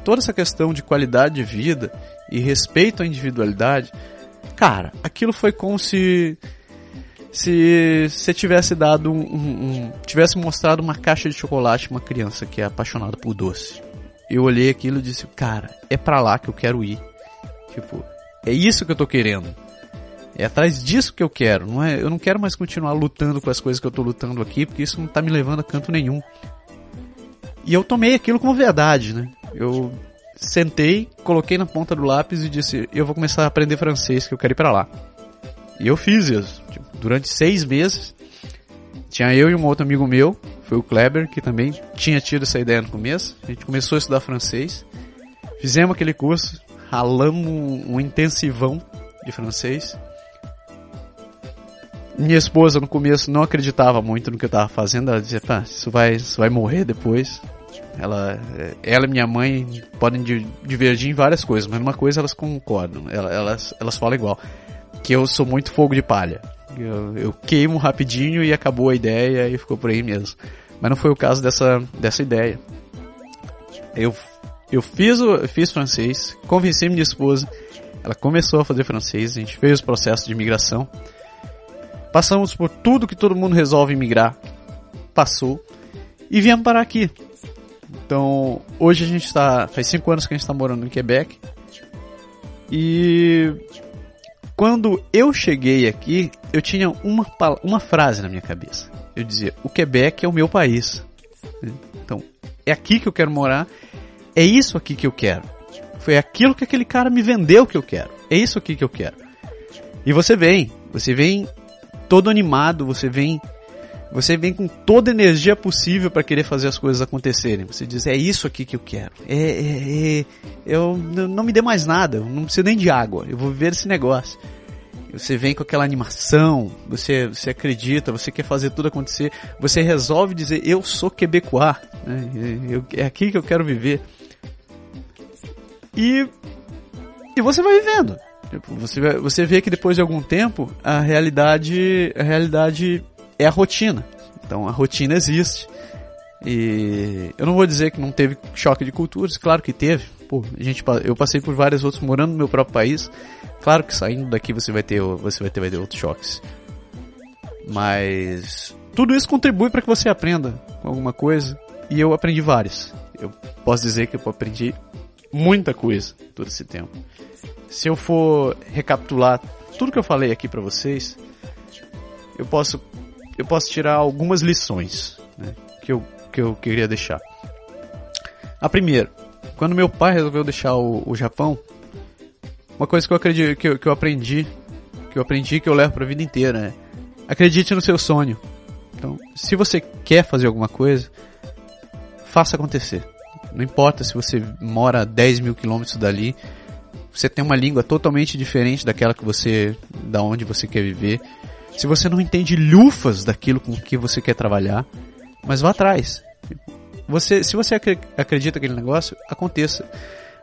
toda essa questão de qualidade de vida e respeito à individualidade, cara, aquilo foi como se se você tivesse dado um, um, um, tivesse mostrado uma caixa de chocolate pra uma criança que é apaixonada por doce. Eu olhei aquilo e disse, cara, é para lá que eu quero ir. Tipo, é isso que eu tô querendo. É atrás disso que eu quero. Não é, eu não quero mais continuar lutando com as coisas que eu tô lutando aqui, porque isso não tá me levando a canto nenhum. E eu tomei aquilo como verdade, né? Eu sentei, coloquei na ponta do lápis e disse: Eu vou começar a aprender francês, que eu quero ir para lá. E eu fiz isso. Tipo, durante seis meses, tinha eu e um outro amigo meu, foi o Kleber, que também tinha tido essa ideia no começo. A gente começou a estudar francês, fizemos aquele curso, ralamos um, um intensivão de francês. Minha esposa no começo não acreditava muito no que eu estava fazendo, ela dizia, pá, isso vai, isso vai morrer depois. Ela, ela e minha mãe podem divergir em várias coisas, mas numa coisa elas concordam, elas, elas falam igual. Que eu sou muito fogo de palha. Eu, eu queimo rapidinho e acabou a ideia e ficou por aí mesmo. Mas não foi o caso dessa, dessa ideia. Eu, eu fiz, o, fiz francês, convenci minha esposa, ela começou a fazer francês, a gente fez o processo de imigração. Passamos por tudo que todo mundo resolve imigrar. Passou. E viemos parar aqui. Então, hoje a gente está. Faz cinco anos que a gente está morando em Quebec. E quando eu cheguei aqui, eu tinha uma, uma frase na minha cabeça. Eu dizia: o Quebec é o meu país. Então, é aqui que eu quero morar. É isso aqui que eu quero. Foi aquilo que aquele cara me vendeu que eu quero. É isso aqui que eu quero. E você vem, você vem todo animado, você vem você vem com toda a energia possível para querer fazer as coisas acontecerem. Você diz, é isso aqui que eu quero. É, é, é, eu não me dê mais nada, não preciso nem de água. Eu vou viver esse negócio. Você vem com aquela animação, você, você acredita, você quer fazer tudo acontecer, você resolve dizer, eu sou quebecois, né? eu, é aqui que eu quero viver. E, e você vai vivendo. Tipo, você, você vê que depois de algum tempo, a realidade, a realidade é a rotina. Então a rotina existe. E eu não vou dizer que não teve choque de culturas, claro que teve. Pô, a gente, eu passei por vários outros morando no meu próprio país. Claro que saindo daqui você vai ter, você vai ter, vai ter outros choques. Mas tudo isso contribui para que você aprenda alguma coisa. E eu aprendi várias. Eu posso dizer que eu aprendi muita coisa todo esse tempo. Se eu for recapitular tudo que eu falei aqui para vocês, eu posso eu posso tirar algumas lições né, que, eu, que eu queria deixar. A primeira, quando meu pai resolveu deixar o, o Japão, uma coisa que eu, acredito, que, eu, que eu aprendi, que eu aprendi que eu levo para a vida inteira, é acredite no seu sonho. Então, se você quer fazer alguma coisa, faça acontecer. Não importa se você mora a 10 mil quilômetros dali, você tem uma língua totalmente diferente daquela que você, da onde você quer viver se você não entende lufas daquilo com que você quer trabalhar, mas vá atrás. Você, se você acredita naquele negócio, aconteça.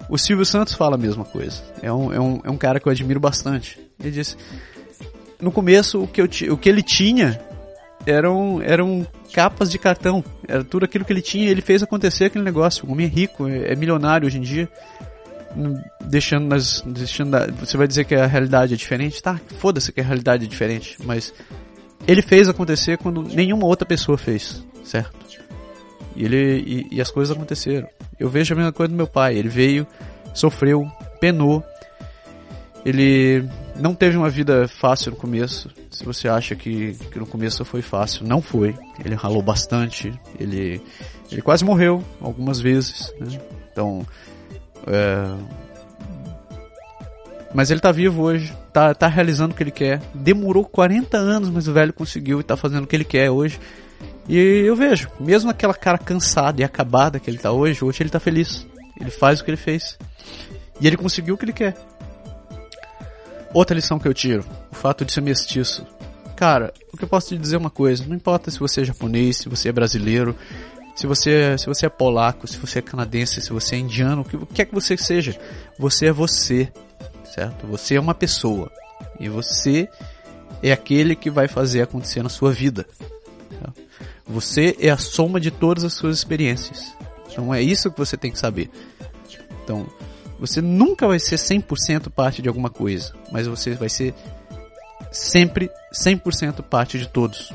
O Silvio Santos fala a mesma coisa. É um, é um, é um cara que eu admiro bastante. Ele disse: no começo o que, eu, o que ele tinha eram, eram capas de cartão. Era tudo aquilo que ele tinha. Ele fez acontecer aquele negócio. O homem é rico, é, milionário hoje em dia deixando nas. Deixando você vai dizer que a realidade é diferente? Tá, foda-se que a realidade é diferente, mas ele fez acontecer quando nenhuma outra pessoa fez, certo? E, ele, e, e as coisas aconteceram. Eu vejo a mesma coisa do meu pai. Ele veio, sofreu, penou. Ele não teve uma vida fácil no começo. Se você acha que, que no começo foi fácil, não foi. Ele ralou bastante. Ele, ele quase morreu algumas vezes. Né? Então, é... Mas ele tá vivo hoje, tá, tá realizando o que ele quer. Demorou 40 anos, mas o velho conseguiu e tá fazendo o que ele quer hoje. E eu vejo, mesmo aquela cara cansada e acabada que ele tá hoje, hoje ele tá feliz. Ele faz o que ele fez. E ele conseguiu o que ele quer. Outra lição que eu tiro, o fato de ser mestiço. Cara, o que eu posso te dizer é uma coisa, não importa se você é japonês, se você é brasileiro, se você, se você é polaco, se você é canadense, se você é indiano, o que, o que é que você seja, você é você, certo? Você é uma pessoa e você é aquele que vai fazer acontecer na sua vida. Certo? Você é a soma de todas as suas experiências. Então é isso que você tem que saber. Então, Você nunca vai ser 100% parte de alguma coisa, mas você vai ser sempre 100% parte de todos.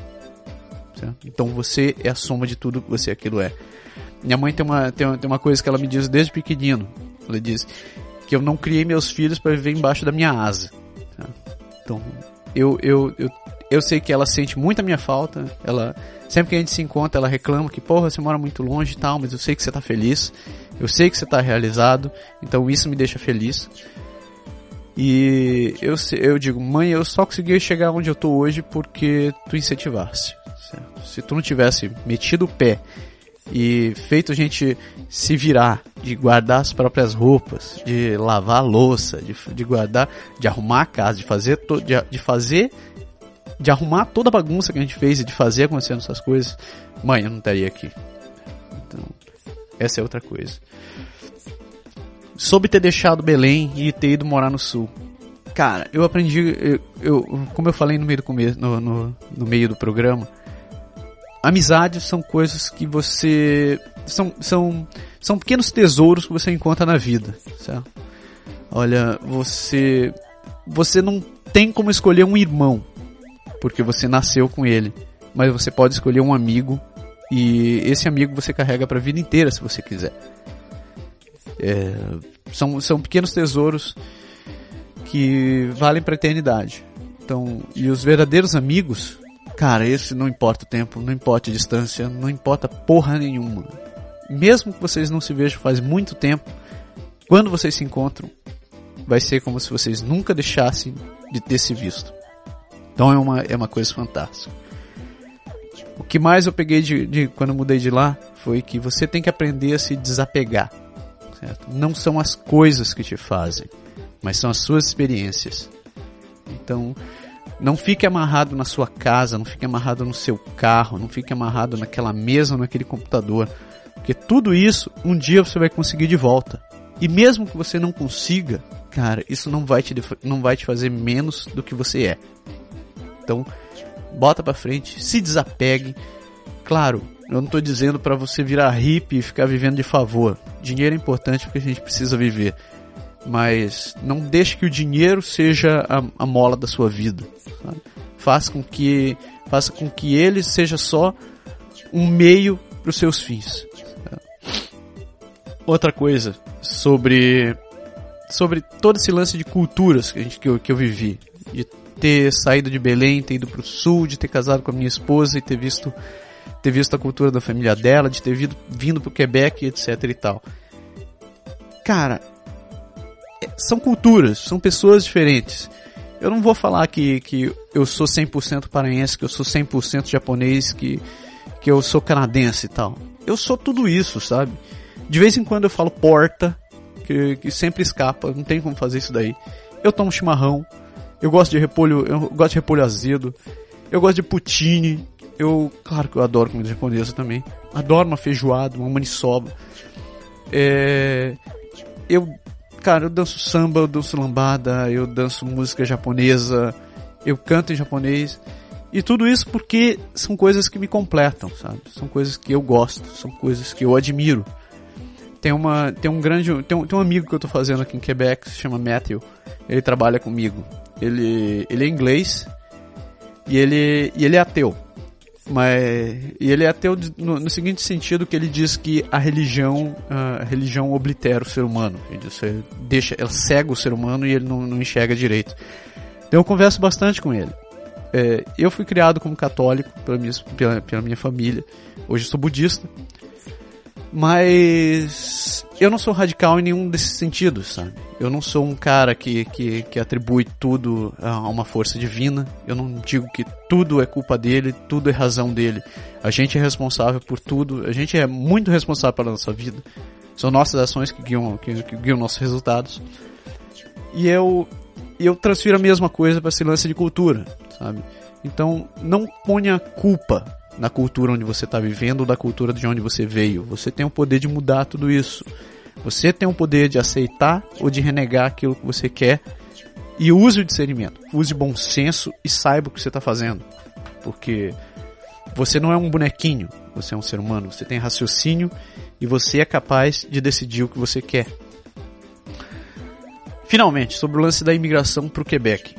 Certo? Então você é a soma de tudo que você aquilo é. Minha mãe tem uma, tem, uma, tem uma coisa que ela me diz desde pequenino. Ela diz que eu não criei meus filhos para viver embaixo da minha asa. Tá? Então, eu, eu, eu, eu sei que ela sente muito a minha falta. Ela sempre que a gente se encontra, ela reclama que, porra, você mora muito longe e tal, mas eu sei que você tá feliz. Eu sei que você tá realizado. Então isso me deixa feliz. E eu, eu digo, mãe, eu só consegui chegar onde eu tô hoje porque tu incentivasse. Certo? Se tu não tivesse metido o pé e feito a gente se virar, de guardar as próprias roupas, de lavar a louça, de, de guardar, de arrumar a casa, de fazer, to, de, de fazer, de arrumar toda a bagunça que a gente fez e de fazer acontecendo essas coisas, mãe, eu não estaria aqui. Então, essa é outra coisa. Soube ter deixado Belém e ter ido morar no sul. Cara, eu aprendi, eu, eu como eu falei no meio do começo, no, no, no meio do programa, amizades são coisas que você são, são, são pequenos tesouros que você encontra na vida, certo? Olha, você você não tem como escolher um irmão, porque você nasceu com ele, mas você pode escolher um amigo e esse amigo você carrega para a vida inteira se você quiser. É, são, são pequenos tesouros que valem para a eternidade. Então, e os verdadeiros amigos Cara, esse não importa o tempo, não importa a distância, não importa porra nenhuma. Mesmo que vocês não se vejam faz muito tempo, quando vocês se encontram, vai ser como se vocês nunca deixassem de ter se visto. Então é uma, é uma coisa fantástica. O que mais eu peguei de, de quando eu mudei de lá foi que você tem que aprender a se desapegar. Certo? Não são as coisas que te fazem, mas são as suas experiências. Então, não fique amarrado na sua casa, não fique amarrado no seu carro, não fique amarrado naquela mesa, naquele computador. Porque tudo isso, um dia você vai conseguir de volta. E mesmo que você não consiga, cara, isso não vai te, não vai te fazer menos do que você é. Então, bota pra frente, se desapegue. Claro, eu não estou dizendo para você virar hippie e ficar vivendo de favor. Dinheiro é importante porque a gente precisa viver mas não deixe que o dinheiro seja a, a mola da sua vida. Sabe? Faça com que faça com que ele seja só um meio para os seus fins. Outra coisa sobre sobre todo esse lance de culturas que, a gente, que, eu, que eu vivi, de ter saído de Belém, ter ido para o sul, de ter casado com a minha esposa e ter visto ter visto a cultura da família dela, de ter vindo, vindo para o Quebec, etc e tal. Cara, são culturas, são pessoas diferentes. Eu não vou falar que, que eu sou 100% paraense, que eu sou 100% japonês, que, que eu sou canadense e tal. Eu sou tudo isso, sabe? De vez em quando eu falo porta, que, que sempre escapa, não tem como fazer isso daí. Eu tomo chimarrão, eu gosto de repolho, eu gosto de repolho azedo, eu gosto de poutine, eu, claro que eu adoro comida japonesa também. Adoro uma feijoada, uma maniçoba. É, eu Cara, eu danço samba, eu danço lambada, eu danço música japonesa, eu canto em japonês. E tudo isso porque são coisas que me completam, sabe? São coisas que eu gosto, são coisas que eu admiro. Tem uma, tem um grande, tem um, tem um amigo que eu tô fazendo aqui em Quebec, se chama Matthew. Ele trabalha comigo. Ele, ele é inglês e ele, e ele é ateu. Mas e ele é ateu no, no, seguinte sentido que ele diz que a religião a religião oblitera o ser humano. Ele diz, deixa, ela cega o ser humano e ele não, não enxerga direito. Então eu converso bastante com ele. É, eu fui criado como católico pela minha, pela, pela minha família. Hoje sou budista. Mas eu não sou radical em nenhum desses sentidos, sabe? Eu não sou um cara que, que, que atribui tudo a uma força divina. Eu não digo que tudo é culpa dele, tudo é razão dele. A gente é responsável por tudo, a gente é muito responsável pela nossa vida. São nossas ações que guiam, que, que guiam nossos resultados. E eu, eu transfiro a mesma coisa para esse lance de cultura, sabe? Então, não ponha culpa na cultura onde você está vivendo ou da cultura de onde você veio. Você tem o poder de mudar tudo isso. Você tem o poder de aceitar ou de renegar aquilo que você quer e use o discernimento, use bom senso e saiba o que você está fazendo. Porque você não é um bonequinho, você é um ser humano, você tem raciocínio e você é capaz de decidir o que você quer. finalmente, sobre o lance da imigração para o Quebec.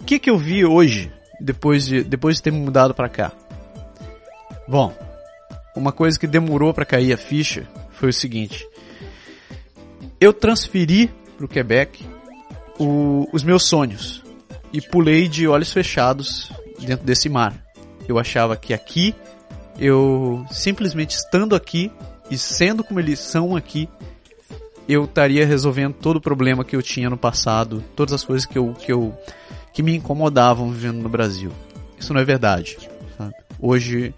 O que que eu vi hoje, depois de, depois de ter me mudado para cá? Bom, uma coisa que demorou para cair a ficha foi o seguinte. Eu transferi para o Quebec os meus sonhos e pulei de olhos fechados dentro desse mar. Eu achava que aqui, eu simplesmente estando aqui e sendo como eles são aqui, eu estaria resolvendo todo o problema que eu tinha no passado, todas as coisas que eu, que eu que me incomodavam vivendo no Brasil. Isso não é verdade. Hoje,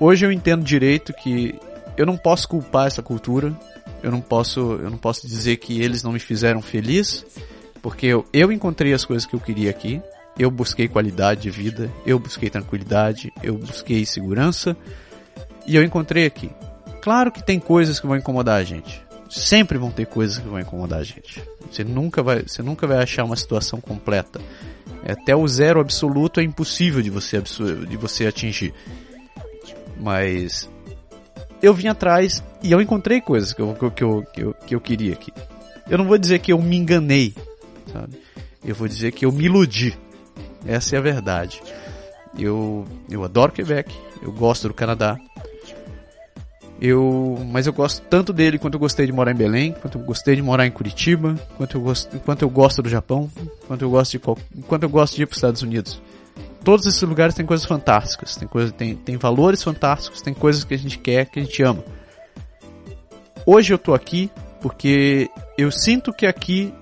hoje eu entendo direito que eu não posso culpar essa cultura. Eu não posso, eu não posso dizer que eles não me fizeram feliz, porque eu, eu encontrei as coisas que eu queria aqui. Eu busquei qualidade de vida, eu busquei tranquilidade, eu busquei segurança e eu encontrei aqui. Claro que tem coisas que vão incomodar a gente. Sempre vão ter coisas que vão incomodar a gente. Você nunca vai, você nunca vai achar uma situação completa. Até o zero absoluto é impossível de você, de você atingir. Mas eu vim atrás e eu encontrei coisas que eu, que eu, que eu, que eu queria aqui. Eu não vou dizer que eu me enganei, sabe? Eu vou dizer que eu me iludi. Essa é a verdade. Eu, eu adoro Quebec, eu gosto do Canadá. Eu, mas eu gosto tanto dele quanto eu gostei de morar em Belém, quanto eu gostei de morar em Curitiba, quanto eu gosto, quanto eu gosto do Japão, quanto eu gosto de quanto eu gosto de ir para os Estados Unidos todos esses lugares têm coisas fantásticas, tem, coisa, tem, tem valores fantásticos, tem coisas que a gente quer, que a gente ama. Hoje eu tô aqui porque eu sinto que aqui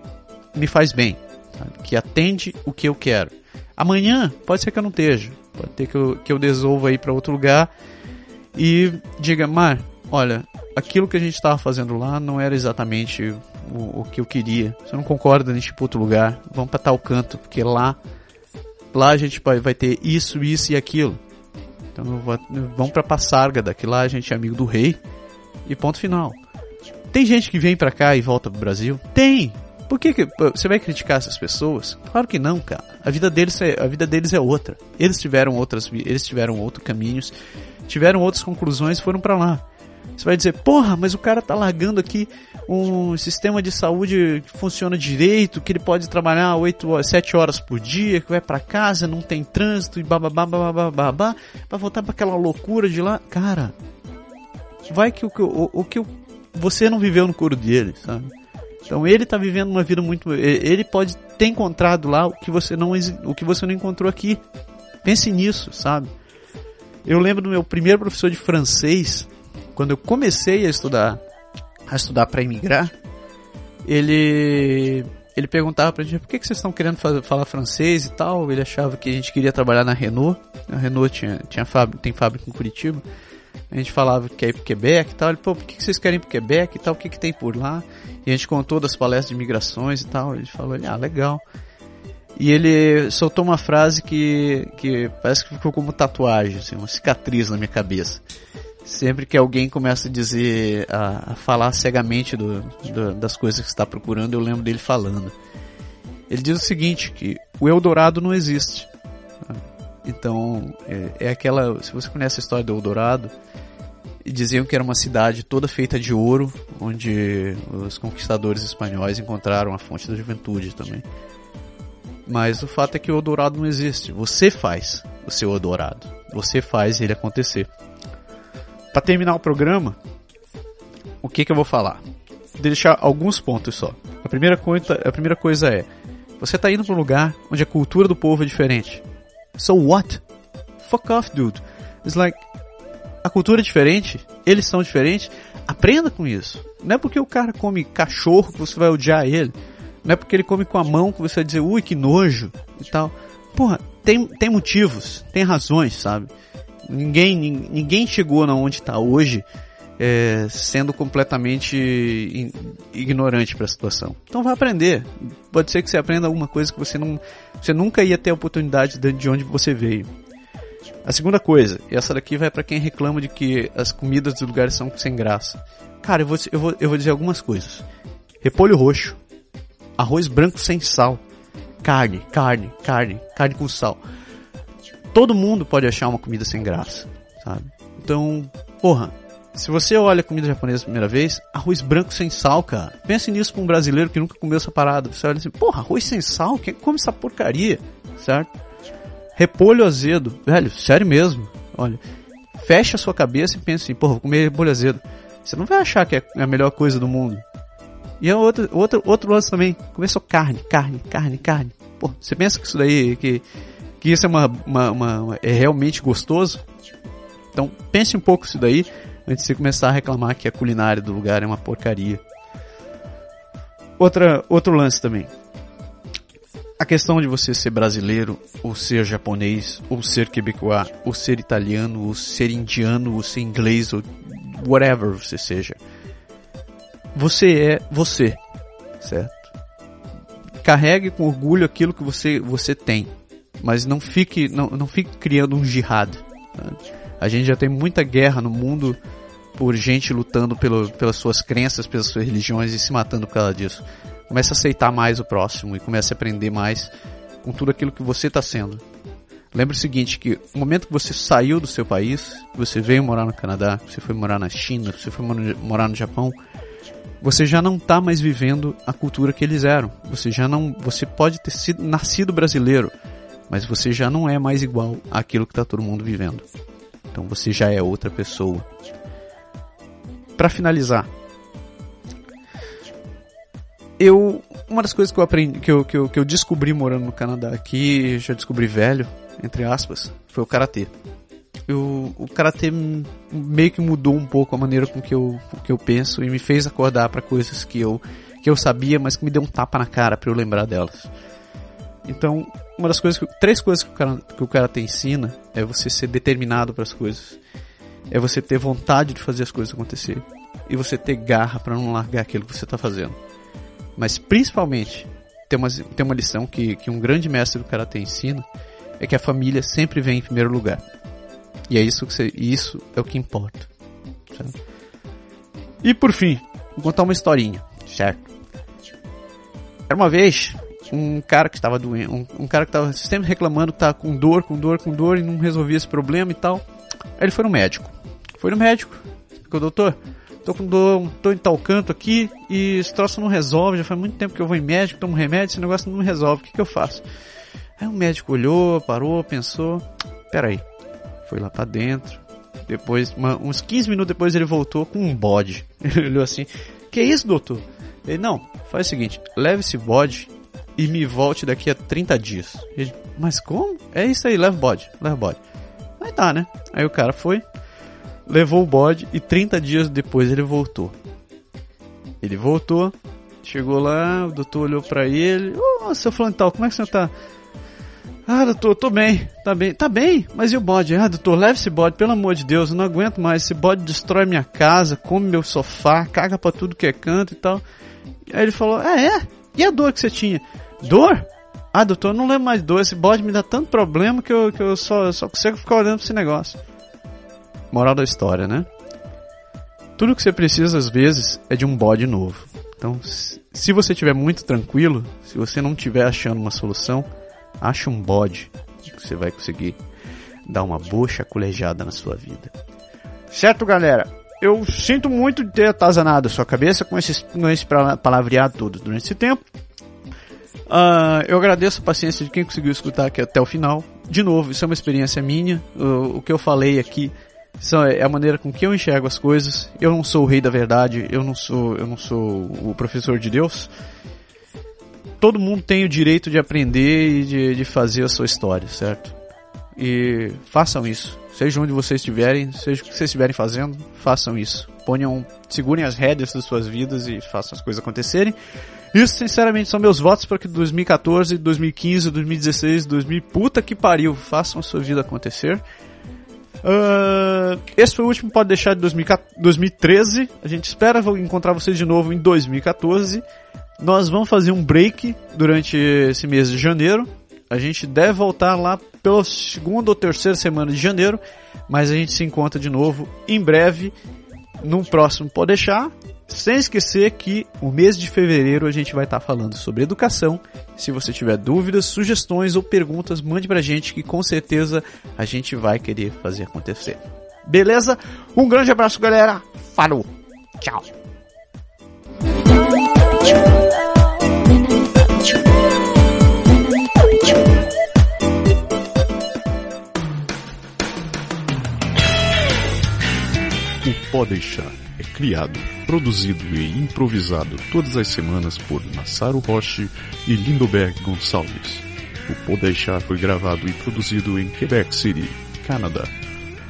me faz bem, sabe? que atende o que eu quero. Amanhã pode ser que eu não esteja, pode ter que eu, que eu desolva aí para outro lugar e diga, Mar, olha, aquilo que a gente estava fazendo lá não era exatamente o, o, que eu queria. Você não concorda, para outro lugar, vamos para tal canto, porque lá lá a gente vai ter isso, isso e aquilo. Então vamos para Passárgada, que lá a gente é amigo do rei. E ponto final. Tem gente que vem pra cá e volta pro Brasil? Tem! Por que, que você vai criticar essas pessoas? Claro que não, cara. A vida deles é, a vida deles é outra. Eles tiveram outras, eles tiveram outros caminhos, tiveram outras conclusões e foram para lá. Você vai dizer, porra, mas o cara tá largando aqui um sistema de saúde que funciona direito, que ele pode trabalhar 8, 7 horas por dia, que vai para casa, não tem trânsito e bababá, bababá, babá, pra voltar para aquela loucura de lá. Cara, vai que o, o, o que você não viveu no couro dele, sabe? Então ele tá vivendo uma vida muito. Ele pode ter encontrado lá o que você não, o que você não encontrou aqui. Pense nisso, sabe? Eu lembro do meu primeiro professor de francês, quando eu comecei a estudar, a estudar para imigrar, ele ele perguntava pra gente por que, que vocês estão querendo fazer, falar francês e tal. Ele achava que a gente queria trabalhar na Renault. A Renault tinha, tinha fábrica, tem fábrica em Curitiba. A gente falava que ia pro Quebec e tal. Ele, pô, por que, que vocês querem ir pro Quebec e tal? O que, que tem por lá? E a gente contou das palestras de migrações e tal. Ele falou, ah, legal. E ele soltou uma frase que, que parece que ficou como tatuagem, assim, uma cicatriz na minha cabeça sempre que alguém começa a dizer, a, a falar cegamente do, do, das coisas que está procurando, eu lembro dele falando. Ele diz o seguinte, que o Eldorado não existe. Então, é, é aquela, se você conhece a história do Eldorado, diziam que era uma cidade toda feita de ouro, onde os conquistadores espanhóis encontraram a fonte da juventude também. Mas o fato é que o Eldorado não existe. Você faz o seu Eldorado. Você faz ele acontecer. Para terminar o programa, o que que eu vou falar? Vou deixar alguns pontos só. A primeira coisa, a primeira coisa é, você tá indo para um lugar onde a cultura do povo é diferente. So what? Fuck off, dude. It's like a cultura é diferente, eles são diferentes. Aprenda com isso. Não é porque o cara come cachorro que você vai odiar ele. Não é porque ele come com a mão que você vai dizer, ui, que nojo e tal. Porra, tem, tem motivos, tem razões, sabe? Ninguém, ninguém chegou na onde está hoje é, sendo completamente ignorante para a situação. Então vai aprender. Pode ser que você aprenda alguma coisa que você não, você nunca ia ter a oportunidade de, de onde você veio. A segunda coisa, e essa daqui vai para quem reclama de que as comidas dos lugares são sem graça. Cara, eu vou, eu vou, eu vou dizer algumas coisas. Repolho roxo, arroz branco sem sal, carne, carne, carne, carne com sal todo mundo pode achar uma comida sem graça, sabe? Então, porra, se você olha comida japonesa pela primeira vez, arroz branco sem sal, cara. Pense nisso pra um brasileiro que nunca comeu essa parada. Você olha assim, porra, arroz sem sal? Quem come essa porcaria? Certo? Repolho azedo. Velho, sério mesmo. Olha, fecha a sua cabeça e pensa assim, porra, vou comer repolho azedo. Você não vai achar que é a melhor coisa do mundo. E é outro, outro, outro lance também. Comer só carne, carne, carne, carne. Pô, você pensa que isso daí, que, que isso é, uma, uma, uma, é realmente gostoso? Então pense um pouco isso daí antes de você começar a reclamar que a culinária do lugar é uma porcaria. Outra, outro lance também. A questão de você ser brasileiro, ou ser japonês, ou ser quebecois, ou ser italiano, ou ser indiano, ou ser inglês, ou whatever você seja. Você é você, certo? Carregue com orgulho aquilo que você, você tem, mas não fique, não, não fique criando um jihad. Tá? A gente já tem muita guerra no mundo por gente lutando pelo, pelas suas crenças, pelas suas religiões e se matando por causa disso. Comece a aceitar mais o próximo e comece a aprender mais com tudo aquilo que você está sendo. Lembre o seguinte, que no momento que você saiu do seu país, você veio morar no Canadá, você foi morar na China, você foi morar no Japão, você já não está mais vivendo a cultura que eles eram. Você já não, você pode ter sido nascido brasileiro, mas você já não é mais igual àquilo que está todo mundo vivendo. Então você já é outra pessoa. Para finalizar, eu uma das coisas que eu aprendi, que eu, que eu, que eu descobri morando no Canadá aqui, já descobri velho, entre aspas, foi o karatê. Eu, o karatê meio que mudou um pouco a maneira com que eu, com que eu penso e me fez acordar para coisas que eu, que eu sabia, mas que me deu um tapa na cara para eu lembrar delas. Então, uma das coisas que, três coisas que o, cara, que o karatê ensina é você ser determinado para as coisas. É você ter vontade de fazer as coisas acontecer. E você ter garra para não largar aquilo que você está fazendo. Mas principalmente, tem uma, tem uma lição que, que um grande mestre do karatê ensina, é que a família sempre vem em primeiro lugar. E é isso que você, isso é o que importa. Certo? E por fim, vou contar uma historinha, certo? Era uma vez um cara que estava doente, um, um, cara que estava sempre reclamando que estava com dor, com dor, com dor e não resolvia esse problema e tal. Aí ele foi no médico. Foi no médico. Ficou, doutor, tô com dor, tô em tal canto aqui e esse troço não resolve. Já faz muito tempo que eu vou em médico, tomo remédio, esse negócio não resolve. O que, que eu faço? Aí o médico olhou, parou, pensou. Peraí. Foi lá pra dentro. Depois, uma, uns 15 minutos depois ele voltou com um bode. Ele olhou assim. Que isso, doutor? Ele, não, faz o seguinte, leve esse bode e me volte daqui a 30 dias. Ele, mas como? É isso aí, leva o bode, leva o bode. Aí tá, né? Aí o cara foi, levou o bode e 30 dias depois ele voltou. Ele voltou, chegou lá, o doutor olhou pra ele, ô, oh, seu fulano tal, como é que você tá? Ah, doutor, tô bem, tá bem, tá bem, mas e o bode? Ah, doutor, leve esse bode, pelo amor de Deus, eu não aguento mais, esse bode destrói minha casa, come meu sofá, caga pra tudo que é canto e tal. Aí ele falou, ah é? E a dor que você tinha? Dor? Ah, doutor, eu não lembro mais dor. Esse bode me dá tanto problema que eu, que eu só, só consigo ficar olhando pra esse negócio. Moral da história, né? Tudo que você precisa, às vezes, é de um bode novo. Então, se você estiver muito tranquilo, se você não estiver achando uma solução, ache um bode que você vai conseguir dar uma boa chaculejada na sua vida. Certo, galera? Eu sinto muito de ter atazanado a sua cabeça com, esses, com esse palavreado todo durante esse tempo. Uh, eu agradeço a paciência de quem conseguiu escutar aqui até o final. De novo, isso é uma experiência minha. O, que eu falei aqui é a maneira com que eu enxergo as coisas. Eu não sou o rei da verdade, eu não sou, eu não sou o professor de Deus. Todo mundo tem o direito de aprender e de, de fazer a sua história, certo? E façam isso. Seja onde vocês estiverem, seja o que vocês estiverem fazendo, façam isso. Ponham, segurem as rédeas das suas vidas e façam as coisas acontecerem. Isso, sinceramente, são meus votos para que 2014, 2015, 2016, 2000, puta que pariu, façam a sua vida acontecer. Uh, esse foi o último Pode Deixar de 2013. A gente espera encontrar vocês de novo em 2014. Nós vamos fazer um break durante esse mês de janeiro. A gente deve voltar lá pela segunda ou terceira semana de janeiro, mas a gente se encontra de novo em breve no próximo Pode Deixar. Sem esquecer que o mês de fevereiro a gente vai estar falando sobre educação. Se você tiver dúvidas, sugestões ou perguntas, mande pra gente que com certeza a gente vai querer fazer acontecer. Beleza? Um grande abraço, galera. Falou. Tchau.
O Pode Deixar é criado, produzido e improvisado todas as semanas por Massaro Roche e Lindoberg Gonçalves. O Pode Deixar foi gravado e produzido em Quebec City, Canadá.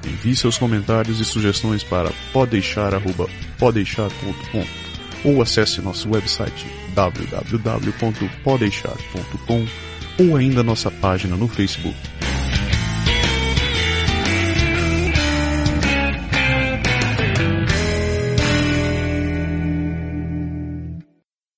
Envie seus comentários e sugestões para podeixar.podeixar.com ou acesse nosso website www.podeixar.com ou ainda nossa página no Facebook